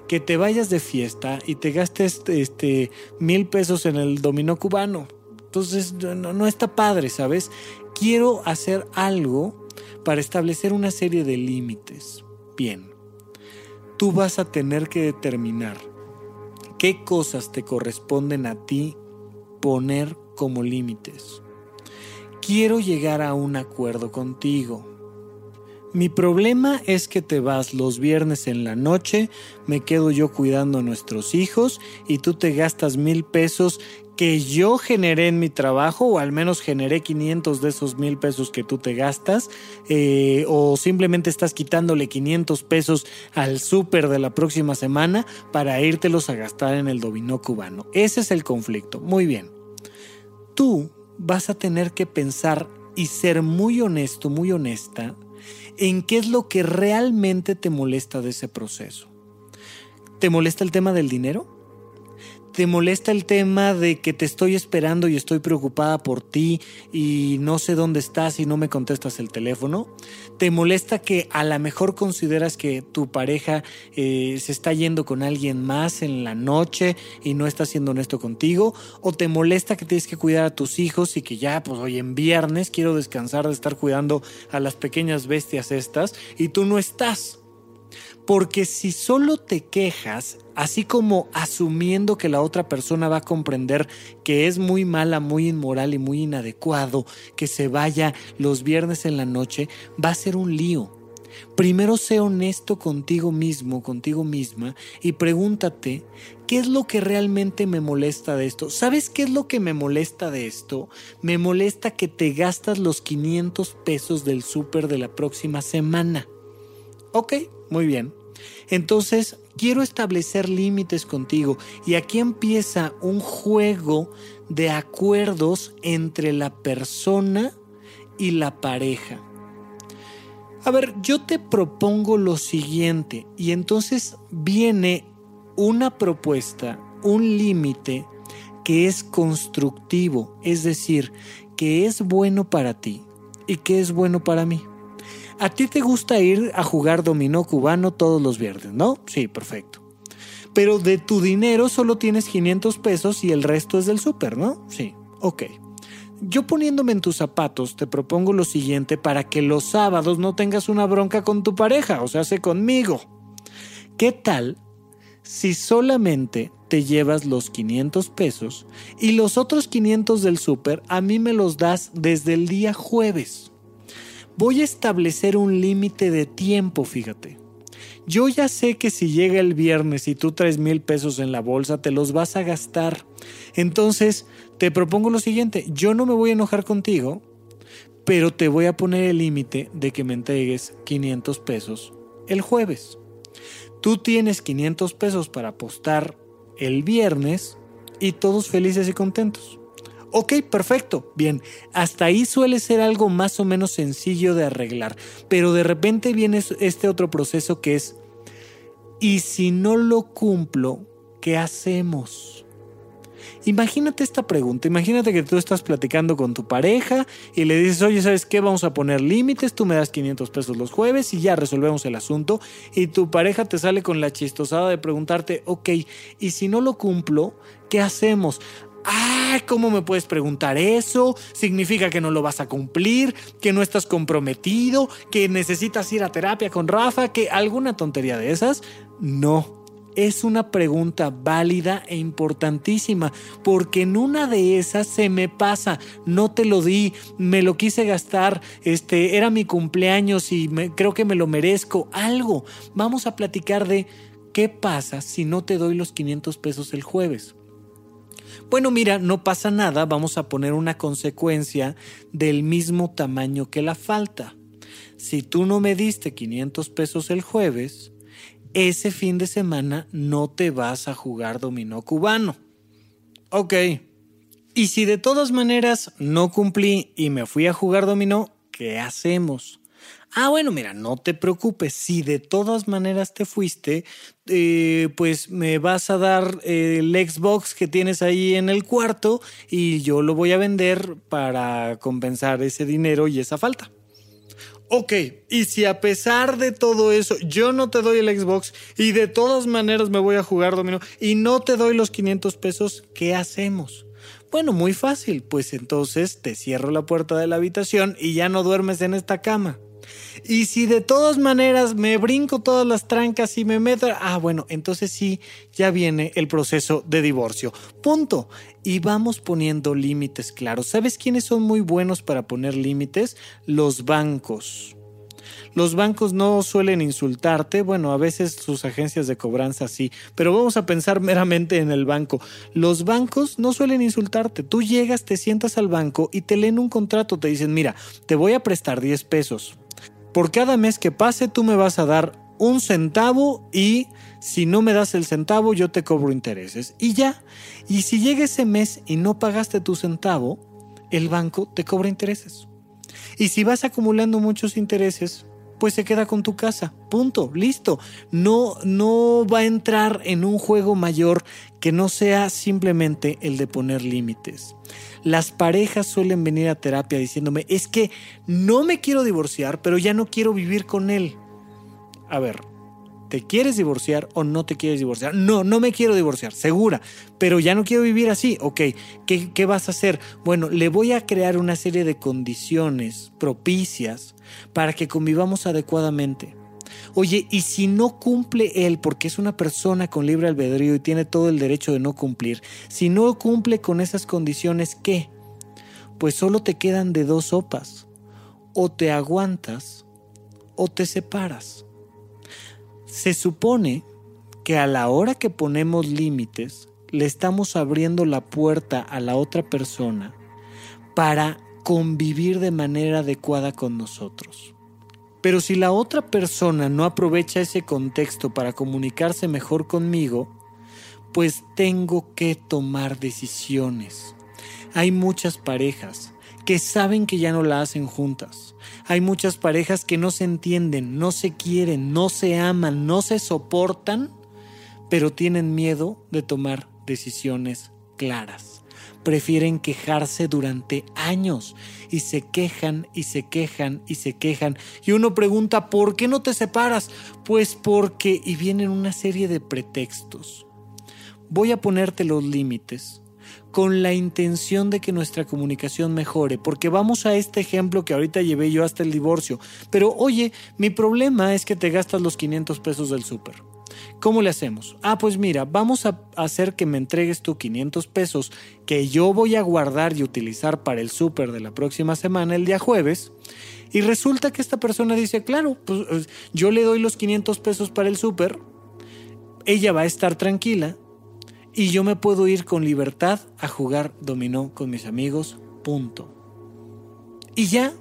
que te vayas de fiesta y te gastes este, mil pesos en el dominó cubano. Entonces no, no está padre, ¿sabes? Quiero hacer algo para establecer una serie de límites. Bien, tú vas a tener que determinar qué cosas te corresponden a ti poner como límites. Quiero llegar a un acuerdo contigo. Mi problema es que te vas los viernes en la noche, me quedo yo cuidando a nuestros hijos y tú te gastas mil pesos que yo generé en mi trabajo, o al menos generé 500 de esos mil pesos que tú te gastas, eh, o simplemente estás quitándole 500 pesos al súper de la próxima semana para írtelos a gastar en el dominó cubano. Ese es el conflicto. Muy bien. Tú vas a tener que pensar y ser muy honesto, muy honesta, en qué es lo que realmente te molesta de ese proceso. ¿Te molesta el tema del dinero? ¿Te molesta el tema de que te estoy esperando y estoy preocupada por ti y no sé dónde estás y no me contestas el teléfono? ¿Te molesta que a lo mejor consideras que tu pareja eh, se está yendo con alguien más en la noche y no está siendo honesto contigo? ¿O te molesta que tienes que cuidar a tus hijos y que ya, pues hoy en viernes quiero descansar de estar cuidando a las pequeñas bestias estas y tú no estás? Porque si solo te quejas, así como asumiendo que la otra persona va a comprender que es muy mala, muy inmoral y muy inadecuado que se vaya los viernes en la noche, va a ser un lío. Primero sé honesto contigo mismo, contigo misma, y pregúntate, ¿qué es lo que realmente me molesta de esto? ¿Sabes qué es lo que me molesta de esto? Me molesta que te gastas los 500 pesos del súper de la próxima semana. Ok, muy bien. Entonces, quiero establecer límites contigo y aquí empieza un juego de acuerdos entre la persona y la pareja. A ver, yo te propongo lo siguiente y entonces viene una propuesta, un límite que es constructivo, es decir, que es bueno para ti y que es bueno para mí. A ti te gusta ir a jugar dominó cubano todos los viernes, ¿no? Sí, perfecto. Pero de tu dinero solo tienes 500 pesos y el resto es del súper, ¿no? Sí, ok. Yo poniéndome en tus zapatos te propongo lo siguiente para que los sábados no tengas una bronca con tu pareja, o sea, sé conmigo. ¿Qué tal si solamente te llevas los 500 pesos y los otros 500 del súper a mí me los das desde el día jueves? Voy a establecer un límite de tiempo, fíjate. Yo ya sé que si llega el viernes y tú traes mil pesos en la bolsa, te los vas a gastar. Entonces, te propongo lo siguiente, yo no me voy a enojar contigo, pero te voy a poner el límite de que me entregues 500 pesos el jueves. Tú tienes 500 pesos para apostar el viernes y todos felices y contentos. Ok, perfecto, bien, hasta ahí suele ser algo más o menos sencillo de arreglar, pero de repente viene este otro proceso que es, ¿y si no lo cumplo, qué hacemos? Imagínate esta pregunta, imagínate que tú estás platicando con tu pareja y le dices, oye, ¿sabes qué? Vamos a poner límites, tú me das 500 pesos los jueves y ya resolvemos el asunto y tu pareja te sale con la chistosada de preguntarte, ok, ¿y si no lo cumplo, qué hacemos? ¡Ay! ¿Cómo me puedes preguntar eso? ¿Significa que no lo vas a cumplir? ¿Que no estás comprometido? ¿Que necesitas ir a terapia con Rafa? ¿Que alguna tontería de esas? No. Es una pregunta válida e importantísima, porque en una de esas se me pasa, no te lo di, me lo quise gastar, este era mi cumpleaños y creo que me lo merezco, algo. Vamos a platicar de qué pasa si no te doy los 500 pesos el jueves. Bueno, mira, no pasa nada, vamos a poner una consecuencia del mismo tamaño que la falta. Si tú no me diste 500 pesos el jueves, ese fin de semana no te vas a jugar dominó cubano. Ok. Y si de todas maneras no cumplí y me fui a jugar dominó, ¿qué hacemos? Ah, bueno, mira, no te preocupes. Si de todas maneras te fuiste, eh, pues me vas a dar el Xbox que tienes ahí en el cuarto y yo lo voy a vender para compensar ese dinero y esa falta. Ok, y si a pesar de todo eso yo no te doy el Xbox y de todas maneras me voy a jugar dominó y no te doy los 500 pesos, ¿qué hacemos? Bueno, muy fácil, pues entonces te cierro la puerta de la habitación y ya no duermes en esta cama. Y si de todas maneras me brinco todas las trancas y me meto, ah, bueno, entonces sí, ya viene el proceso de divorcio. Punto. Y vamos poniendo límites claros. ¿Sabes quiénes son muy buenos para poner límites? Los bancos. Los bancos no suelen insultarte, bueno, a veces sus agencias de cobranza sí, pero vamos a pensar meramente en el banco. Los bancos no suelen insultarte. Tú llegas, te sientas al banco y te leen un contrato, te dicen, mira, te voy a prestar 10 pesos por cada mes que pase tú me vas a dar un centavo y si no me das el centavo yo te cobro intereses. Y ya. Y si llega ese mes y no pagaste tu centavo, el banco te cobra intereses. Y si vas acumulando muchos intereses, pues se queda con tu casa. Punto, listo. No, no va a entrar en un juego mayor que no sea simplemente el de poner límites. Las parejas suelen venir a terapia diciéndome, es que no me quiero divorciar, pero ya no quiero vivir con él. A ver, ¿te quieres divorciar o no te quieres divorciar? No, no me quiero divorciar, segura, pero ya no quiero vivir así. Ok, ¿qué, qué vas a hacer? Bueno, le voy a crear una serie de condiciones propicias para que convivamos adecuadamente. Oye, y si no cumple él, porque es una persona con libre albedrío y tiene todo el derecho de no cumplir, si no cumple con esas condiciones, ¿qué? Pues solo te quedan de dos sopas. O te aguantas o te separas. Se supone que a la hora que ponemos límites, le estamos abriendo la puerta a la otra persona para convivir de manera adecuada con nosotros. Pero si la otra persona no aprovecha ese contexto para comunicarse mejor conmigo, pues tengo que tomar decisiones. Hay muchas parejas que saben que ya no la hacen juntas. Hay muchas parejas que no se entienden, no se quieren, no se aman, no se soportan, pero tienen miedo de tomar decisiones claras prefieren quejarse durante años y se quejan y se quejan y se quejan. Y uno pregunta, ¿por qué no te separas? Pues porque, y vienen una serie de pretextos. Voy a ponerte los límites con la intención de que nuestra comunicación mejore, porque vamos a este ejemplo que ahorita llevé yo hasta el divorcio, pero oye, mi problema es que te gastas los 500 pesos del súper. ¿Cómo le hacemos? Ah, pues mira, vamos a hacer que me entregues tú 500 pesos que yo voy a guardar y utilizar para el súper de la próxima semana, el día jueves. Y resulta que esta persona dice, claro, pues eh, yo le doy los 500 pesos para el súper, ella va a estar tranquila y yo me puedo ir con libertad a jugar dominó con mis amigos, punto. Y ya,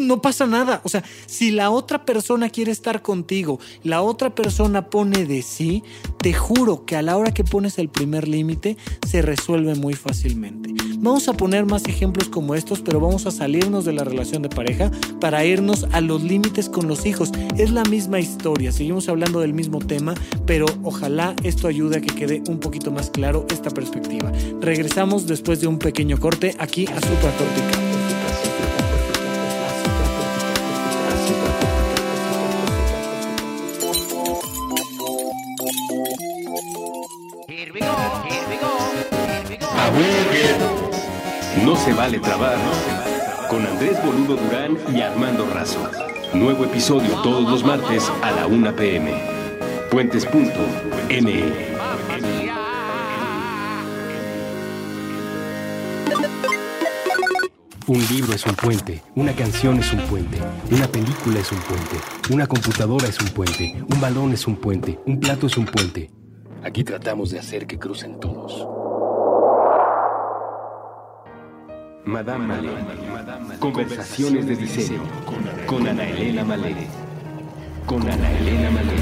no pasa nada. O sea, si la otra persona quiere estar contigo, la otra persona pone de sí, te juro que a la hora que pones el primer límite se resuelve muy fácilmente. Vamos a poner más ejemplos como estos, pero vamos a salirnos de la relación de pareja para irnos a los límites con los hijos. Es la misma historia, seguimos hablando del mismo tema, pero ojalá esto ayude a que quede un poquito más claro esta perspectiva. Regresamos después de un pequeño corte aquí a Super se vale trabar. Con Andrés Boludo Durán y Armando Razo. Nuevo episodio todos los martes a la 1 pm. Puentes.me. Un libro es un puente, una canción es un puente, una película es un puente, una computadora es un puente, un balón es un puente, un plato es un puente. Aquí tratamos de hacer que crucen todos. Madame Malé. Conversaciones de diseño con Ana Elena Malé. Con Ana Elena Malé.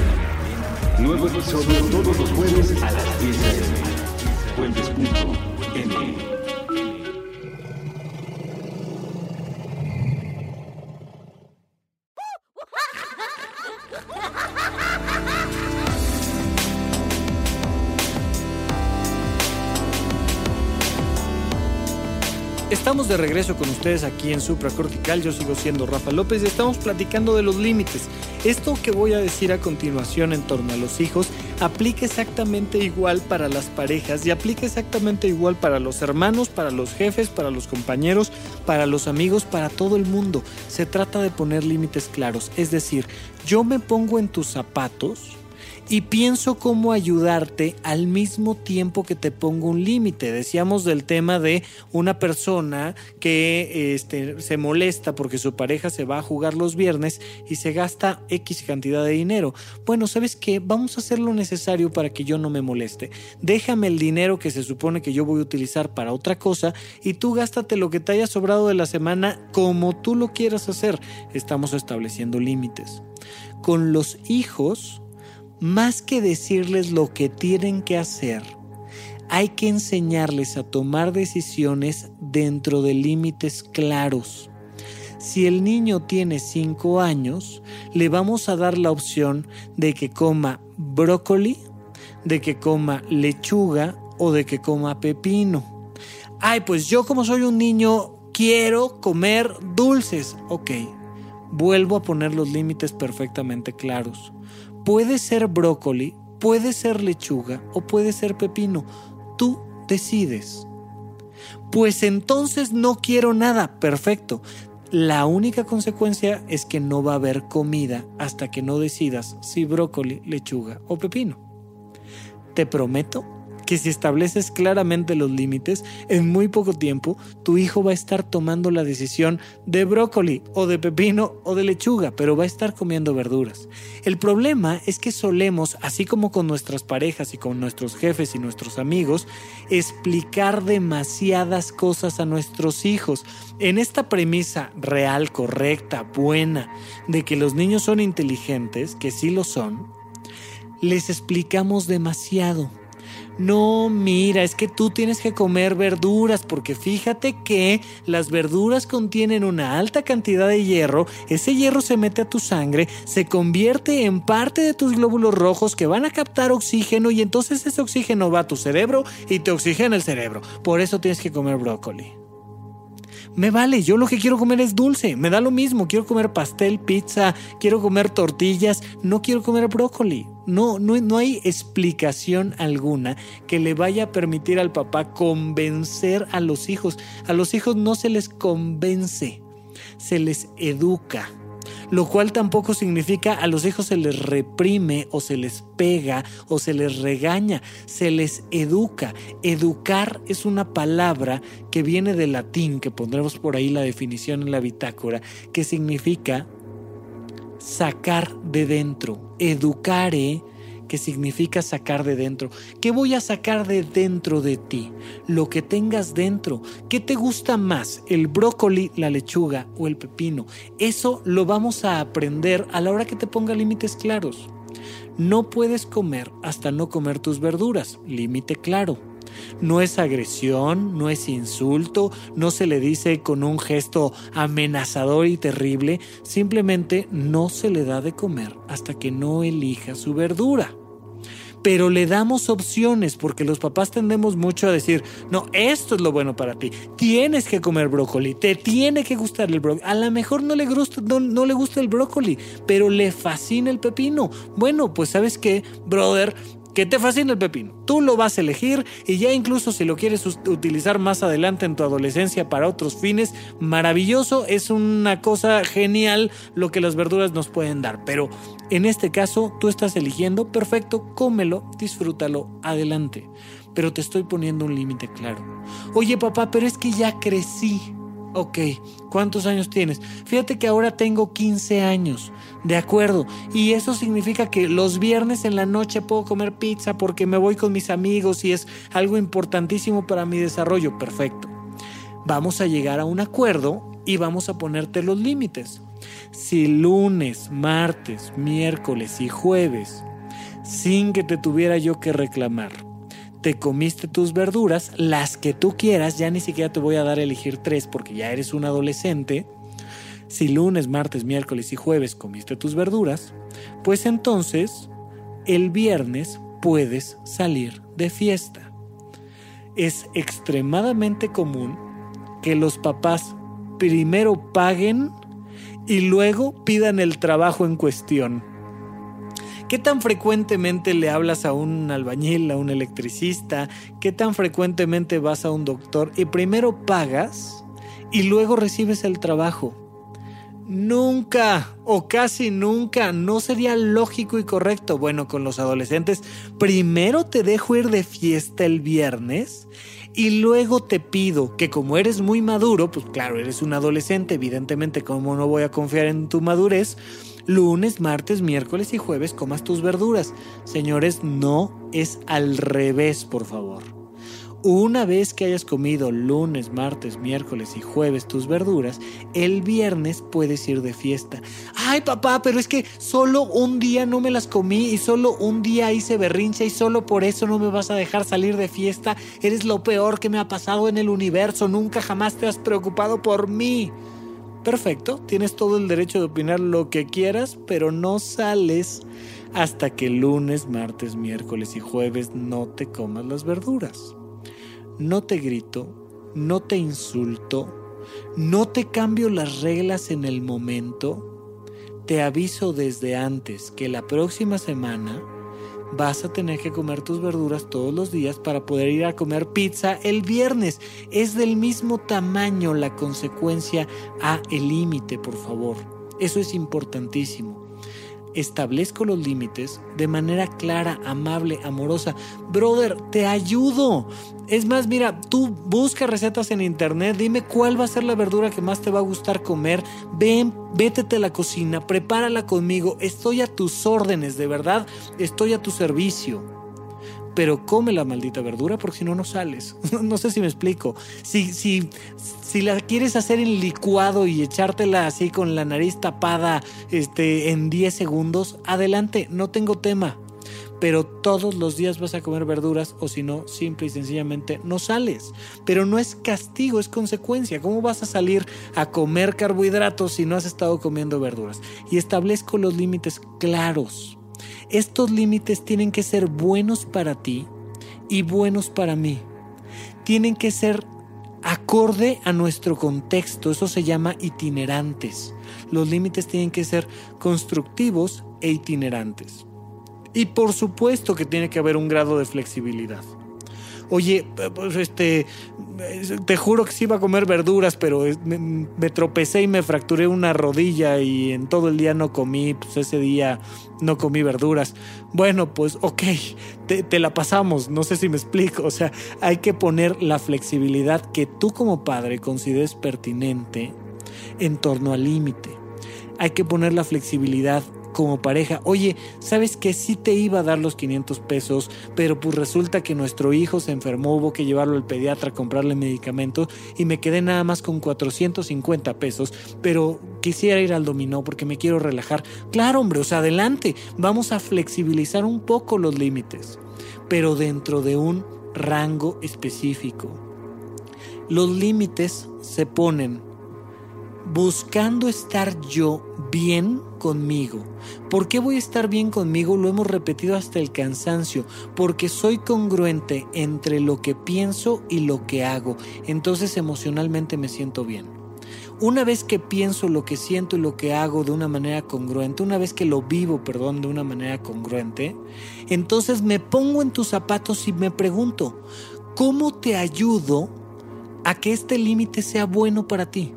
Nuevo episodio todos los jueves a las 10 de la de regreso con ustedes aquí en Supracortical. Yo sigo siendo Rafa López y estamos platicando de los límites. Esto que voy a decir a continuación en torno a los hijos aplica exactamente igual para las parejas y aplica exactamente igual para los hermanos, para los jefes, para los compañeros, para los amigos, para todo el mundo. Se trata de poner límites claros. Es decir, yo me pongo en tus zapatos y pienso cómo ayudarte al mismo tiempo que te pongo un límite. Decíamos del tema de una persona que este, se molesta porque su pareja se va a jugar los viernes y se gasta X cantidad de dinero. Bueno, ¿sabes qué? Vamos a hacer lo necesario para que yo no me moleste. Déjame el dinero que se supone que yo voy a utilizar para otra cosa y tú gástate lo que te haya sobrado de la semana como tú lo quieras hacer. Estamos estableciendo límites. Con los hijos, más que decirles lo que tienen que hacer, hay que enseñarles a tomar decisiones dentro de límites claros. Si el niño tiene 5 años, le vamos a dar la opción de que coma brócoli, de que coma lechuga o de que coma pepino. Ay, pues yo como soy un niño quiero comer dulces. Ok, vuelvo a poner los límites perfectamente claros. Puede ser brócoli, puede ser lechuga o puede ser pepino. Tú decides. Pues entonces no quiero nada. Perfecto. La única consecuencia es que no va a haber comida hasta que no decidas si brócoli, lechuga o pepino. Te prometo que si estableces claramente los límites, en muy poco tiempo tu hijo va a estar tomando la decisión de brócoli o de pepino o de lechuga, pero va a estar comiendo verduras. El problema es que solemos, así como con nuestras parejas y con nuestros jefes y nuestros amigos, explicar demasiadas cosas a nuestros hijos. En esta premisa real, correcta, buena, de que los niños son inteligentes, que sí lo son, les explicamos demasiado no, mira, es que tú tienes que comer verduras porque fíjate que las verduras contienen una alta cantidad de hierro, ese hierro se mete a tu sangre, se convierte en parte de tus glóbulos rojos que van a captar oxígeno y entonces ese oxígeno va a tu cerebro y te oxigena el cerebro. Por eso tienes que comer brócoli. Me vale, yo lo que quiero comer es dulce, me da lo mismo, quiero comer pastel, pizza, quiero comer tortillas, no quiero comer brócoli. No, no, no hay explicación alguna que le vaya a permitir al papá convencer a los hijos. A los hijos no se les convence, se les educa lo cual tampoco significa a los hijos se les reprime o se les pega o se les regaña, se les educa. Educar es una palabra que viene del latín, que pondremos por ahí la definición en la bitácora, que significa sacar de dentro. Educare que significa sacar de dentro. ¿Qué voy a sacar de dentro de ti? Lo que tengas dentro. ¿Qué te gusta más? ¿El brócoli, la lechuga o el pepino? Eso lo vamos a aprender a la hora que te ponga límites claros. No puedes comer hasta no comer tus verduras. Límite claro. No es agresión, no es insulto, no se le dice con un gesto amenazador y terrible, simplemente no se le da de comer hasta que no elija su verdura pero le damos opciones porque los papás tendemos mucho a decir, no, esto es lo bueno para ti, tienes que comer brócoli, te tiene que gustar el brócoli. A lo mejor no le, gusta, no, le gusta el brócoli, pero le fascina el pepino. Bueno, pues sabes qué, brother, que te fascina el pepino. Tú lo vas a elegir y ya incluso si lo quieres utilizar más adelante en tu adolescencia para otros fines, maravilloso, es una cosa genial lo que las verduras nos pueden dar. Pero en este caso tú estás eligiendo, perfecto, cómelo, disfrútalo, adelante. Pero te estoy poniendo un límite claro. Oye papá, pero es que ya crecí. Ok, ¿cuántos años tienes? Fíjate que ahora tengo 15 años. De acuerdo. Y eso significa que los viernes en la noche puedo comer pizza porque me voy con mis amigos y es algo importantísimo para mi desarrollo. Perfecto. vamos a llegar a un acuerdo y vamos a ponerte los límites. Si lunes, martes, miércoles y jueves, sin que te tuviera yo que reclamar, te comiste tus verduras, las que tú quieras, ya ni siquiera te voy a dar a elegir tres porque ya eres un adolescente. Si lunes, martes, miércoles y jueves comiste tus verduras, pues entonces el viernes puedes salir de fiesta. Es extremadamente común que los papás primero paguen y luego pidan el trabajo en cuestión. ¿Qué tan frecuentemente le hablas a un albañil, a un electricista? ¿Qué tan frecuentemente vas a un doctor y primero pagas y luego recibes el trabajo? Nunca o casi nunca no sería lógico y correcto. Bueno, con los adolescentes, primero te dejo ir de fiesta el viernes y luego te pido que como eres muy maduro, pues claro, eres un adolescente, evidentemente como no voy a confiar en tu madurez, lunes, martes, miércoles y jueves comas tus verduras. Señores, no es al revés, por favor. Una vez que hayas comido lunes, martes, miércoles y jueves tus verduras, el viernes puedes ir de fiesta. Ay papá, pero es que solo un día no me las comí y solo un día hice berrincha y solo por eso no me vas a dejar salir de fiesta. Eres lo peor que me ha pasado en el universo. Nunca jamás te has preocupado por mí. Perfecto, tienes todo el derecho de opinar lo que quieras, pero no sales hasta que lunes, martes, miércoles y jueves no te comas las verduras no te grito, no te insulto, no te cambio las reglas en el momento, te aviso desde antes que la próxima semana vas a tener que comer tus verduras todos los días para poder ir a comer pizza el viernes. Es del mismo tamaño la consecuencia a el límite, por favor. Eso es importantísimo establezco los límites de manera clara, amable, amorosa. Brother, te ayudo. Es más, mira, tú busca recetas en internet, dime cuál va a ser la verdura que más te va a gustar comer. Ven, vétete a la cocina, prepárala conmigo. Estoy a tus órdenes, de verdad, estoy a tu servicio pero come la maldita verdura porque si no, no sales. [LAUGHS] no sé si me explico. Si, si, si la quieres hacer en licuado y echártela así con la nariz tapada este, en 10 segundos, adelante, no tengo tema. Pero todos los días vas a comer verduras o si no, simple y sencillamente no sales. Pero no es castigo, es consecuencia. ¿Cómo vas a salir a comer carbohidratos si no has estado comiendo verduras? Y establezco los límites claros estos límites tienen que ser buenos para ti y buenos para mí. Tienen que ser acorde a nuestro contexto. Eso se llama itinerantes. Los límites tienen que ser constructivos e itinerantes. Y por supuesto que tiene que haber un grado de flexibilidad oye, pues este, te juro que sí iba a comer verduras, pero me, tropecé y me fracturé una rodilla y en todo el día no comí, pues ese día no comí verduras. Bueno, pues ok, te, te la pasamos, no sé si me explico, o sea, hay que poner la flexibilidad que tú como padre consideres pertinente en torno al límite. Hay que poner la flexibilidad como pareja, oye, ¿sabes que sí te iba a dar los 500 pesos, pero pues resulta que nuestro hijo se enfermó, hubo que llevarlo al pediatra comprarle medicamentos y me quedé nada más con 450 pesos, pero quisiera ir al dominó porque me quiero relajar. Claro, hombre, o sea, adelante, vamos a flexibilizar un poco los límites, pero dentro de un rango específico. Los límites se ponen buscando estar yo bien conmigo. ¿Por qué voy a estar bien conmigo? Lo hemos repetido hasta el cansancio. Porque soy congruente entre lo que pienso y lo que hago. Entonces emocionalmente me siento bien. Una vez que pienso lo que siento y lo que hago de una manera congruente, una vez que lo vivo, perdón, de una manera congruente, entonces me pongo en tus zapatos y me pregunto, ¿cómo te ayudo a que este límite sea bueno para ti?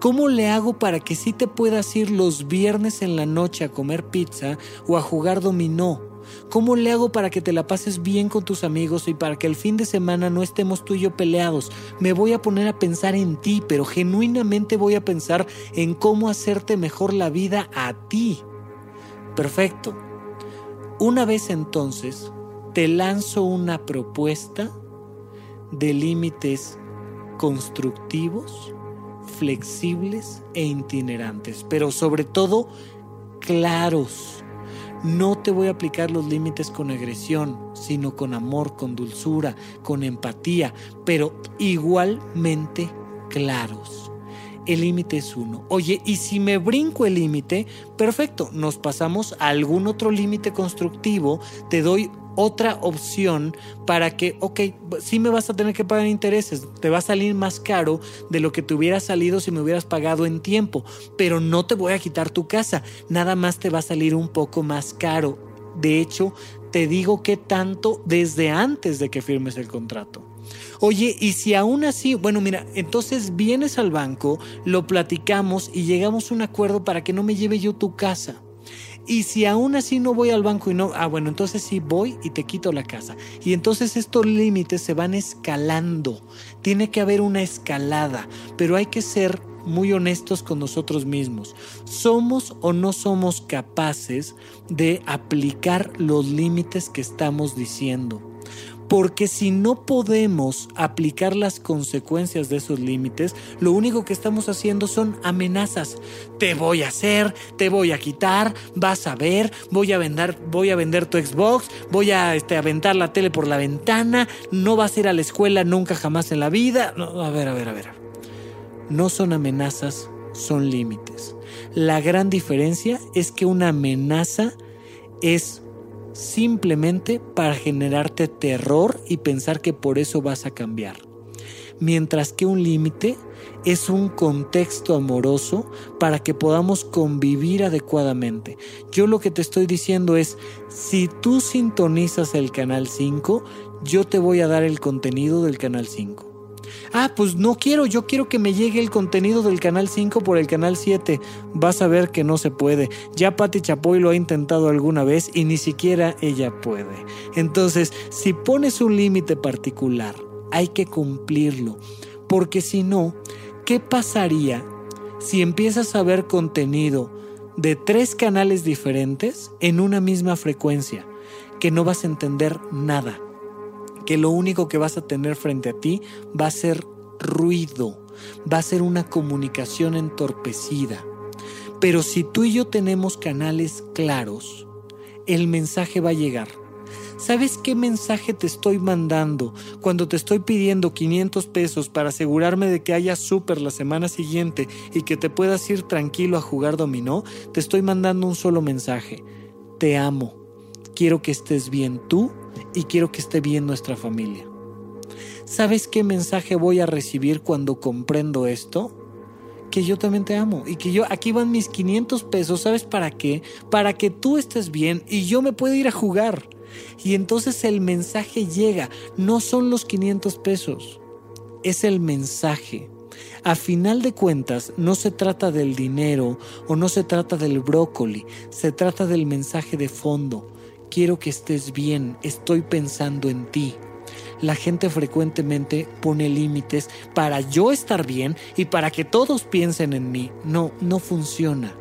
¿Cómo le hago para que sí te puedas ir los viernes en la noche a comer pizza o a jugar dominó? ¿Cómo le hago para que te la pases bien con tus amigos y para que el fin de semana no estemos tú y yo peleados? Me voy a poner a pensar en ti, pero genuinamente voy a pensar en cómo hacerte mejor la vida a ti. Perfecto. Una vez entonces, te lanzo una propuesta de límites constructivos, flexibles e itinerantes, pero sobre todo claros. No te voy a aplicar los límites con agresión, sino con amor, con dulzura, con empatía, pero igualmente claros. El límite es uno. Oye, y si me brinco el límite, perfecto, nos pasamos a algún otro límite constructivo, te doy otra opción para que, ok, sí me vas a tener que pagar intereses, te va a salir más caro de lo que te hubiera salido si me hubieras pagado en tiempo, pero no te voy a quitar tu casa, nada más te va a salir un poco más caro. De hecho, te digo que tanto desde antes de que firmes el contrato. Oye, y si aún así, bueno, mira, entonces vienes al banco, lo platicamos y llegamos a un acuerdo para que no me lleve yo tu casa. Y si aún así no voy al banco y no, ah, bueno, entonces sí voy y te quito la casa. Y entonces estos límites se van escalando. Tiene que haber una escalada, pero hay que ser muy honestos con nosotros mismos. ¿Somos o no somos capaces de aplicar los límites que estamos diciendo? Porque si no podemos aplicar las consecuencias de esos límites, lo único que estamos haciendo son amenazas. Te voy a hacer, te voy a quitar, vas a ver, voy a vender, voy a vender tu Xbox, voy a este, aventar la tele por la ventana, no vas a ir a la escuela nunca jamás en la vida. a ver, a ver, a ver. No son amenazas, son límites. La gran diferencia es que una amenaza es simplemente para generarte terror y pensar que por eso vas a cambiar. Mientras que un límite es un contexto amoroso para que podamos convivir adecuadamente. Yo lo que te estoy diciendo es, si tú sintonizas el canal 5, yo te voy a dar el contenido del canal 5. Ah, pues no quiero, yo quiero que me llegue el contenido del canal 5 por el canal 7. Vas a ver que no se puede. Ya Patti Chapoy lo ha intentado alguna vez y ni siquiera ella puede. Entonces, si pones un límite particular, hay que cumplirlo. Porque si no, ¿qué pasaría si empiezas a ver contenido de tres canales diferentes en una misma frecuencia? Que no vas a entender nada que lo único que vas a tener frente a ti va a ser ruido, va a ser una comunicación entorpecida. Pero si tú y yo tenemos canales claros, el mensaje va a llegar. ¿Sabes qué mensaje te estoy mandando cuando te estoy pidiendo 500 pesos para asegurarme de que haya súper la semana siguiente y que te puedas ir tranquilo a jugar dominó? Te estoy mandando un solo mensaje. Te amo. Quiero que estés bien tú y quiero que esté bien nuestra familia. ¿Sabes qué mensaje voy a recibir cuando comprendo esto? Que yo también te amo y que yo aquí van mis 500 pesos, ¿sabes para qué? Para que tú estés bien y yo me pueda ir a jugar. Y entonces el mensaje llega, no son los 500 pesos, es el mensaje. A final de cuentas, no se trata del dinero o no se trata del brócoli, se trata del mensaje de fondo quiero que estés bien, estoy pensando en ti. La gente frecuentemente pone límites para yo estar bien y para que todos piensen en mí. No, no funciona.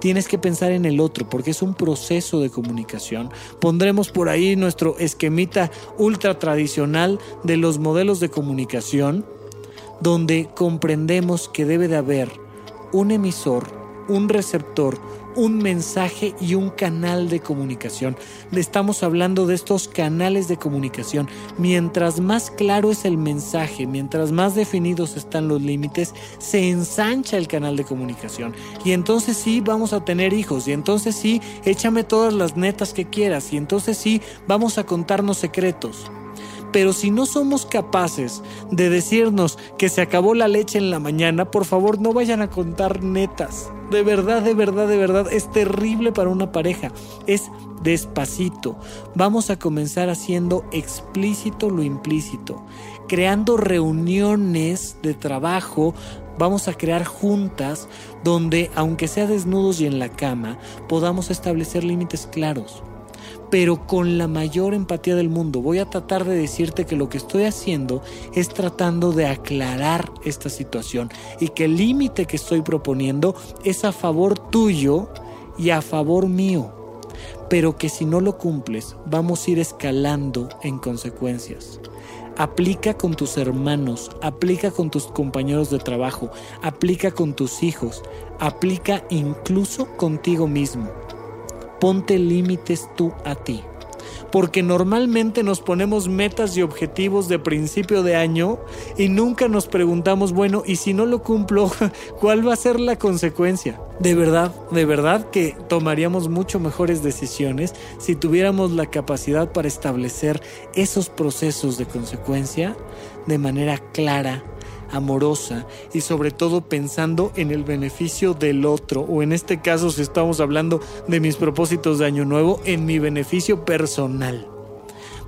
Tienes que pensar en el otro porque es un proceso de comunicación. Pondremos por ahí nuestro esquemita ultra tradicional de los modelos de comunicación donde comprendemos que debe de haber un emisor, un receptor, un mensaje y un canal de comunicación. Estamos hablando de estos canales de comunicación. Mientras más claro es el mensaje, mientras más definidos están los límites, se ensancha el canal de comunicación. Y entonces sí vamos a tener hijos. Y entonces sí, échame todas las netas que quieras. Y entonces sí, vamos a contarnos secretos. Pero si no somos capaces de decirnos que se acabó la leche en la mañana, por favor no vayan a contar netas. De verdad, de verdad, de verdad, es terrible para una pareja. Es despacito. Vamos a comenzar haciendo explícito lo implícito. Creando reuniones de trabajo, vamos a crear juntas donde, aunque sea desnudos y en la cama, podamos establecer límites claros pero con la mayor empatía del mundo. Voy a tratar de decirte que lo que estoy haciendo es tratando de aclarar esta situación y que el límite que estoy proponiendo es a favor tuyo y a favor mío, pero que si no lo cumples vamos a ir escalando en consecuencias. Aplica con tus hermanos, aplica con tus compañeros de trabajo, aplica con tus hijos, aplica incluso contigo mismo. Ponte límites tú a ti porque normalmente nos ponemos metas y objetivos de principio de año y nunca nos preguntamos, bueno, ¿y si no lo cumplo, [LAUGHS] cuál va a ser la consecuencia? De verdad, de verdad que tomaríamos mucho mejores decisiones si tuviéramos la capacidad para establecer esos procesos de consecuencia de manera clara amorosa y sobre todo pensando en el beneficio del otro o en este caso si estamos hablando de mis propósitos de año nuevo en mi beneficio personal.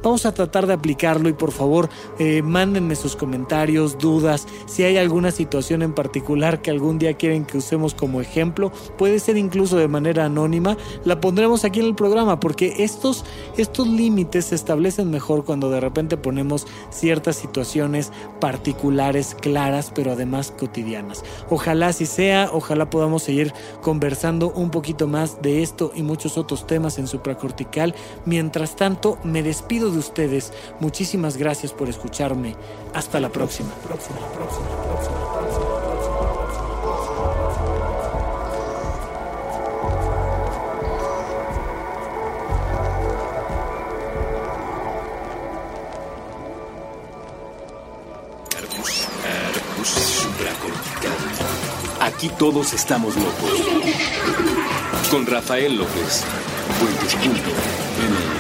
Vamos a tratar de aplicarlo y por favor eh, mándenme sus comentarios, dudas, si hay alguna situación en particular que algún día quieren que usemos como ejemplo, puede ser incluso de manera anónima, la pondremos aquí en el programa porque estos, estos límites se establecen mejor cuando de repente ponemos ciertas situaciones particulares, claras, pero además cotidianas. Ojalá así sea, ojalá podamos seguir conversando un poquito más de esto y muchos otros temas en supracortical. Mientras tanto, me despido de ustedes. Muchísimas gracias por escucharme. Hasta la próxima. Aquí todos estamos locos. Con Rafael López. Puentes.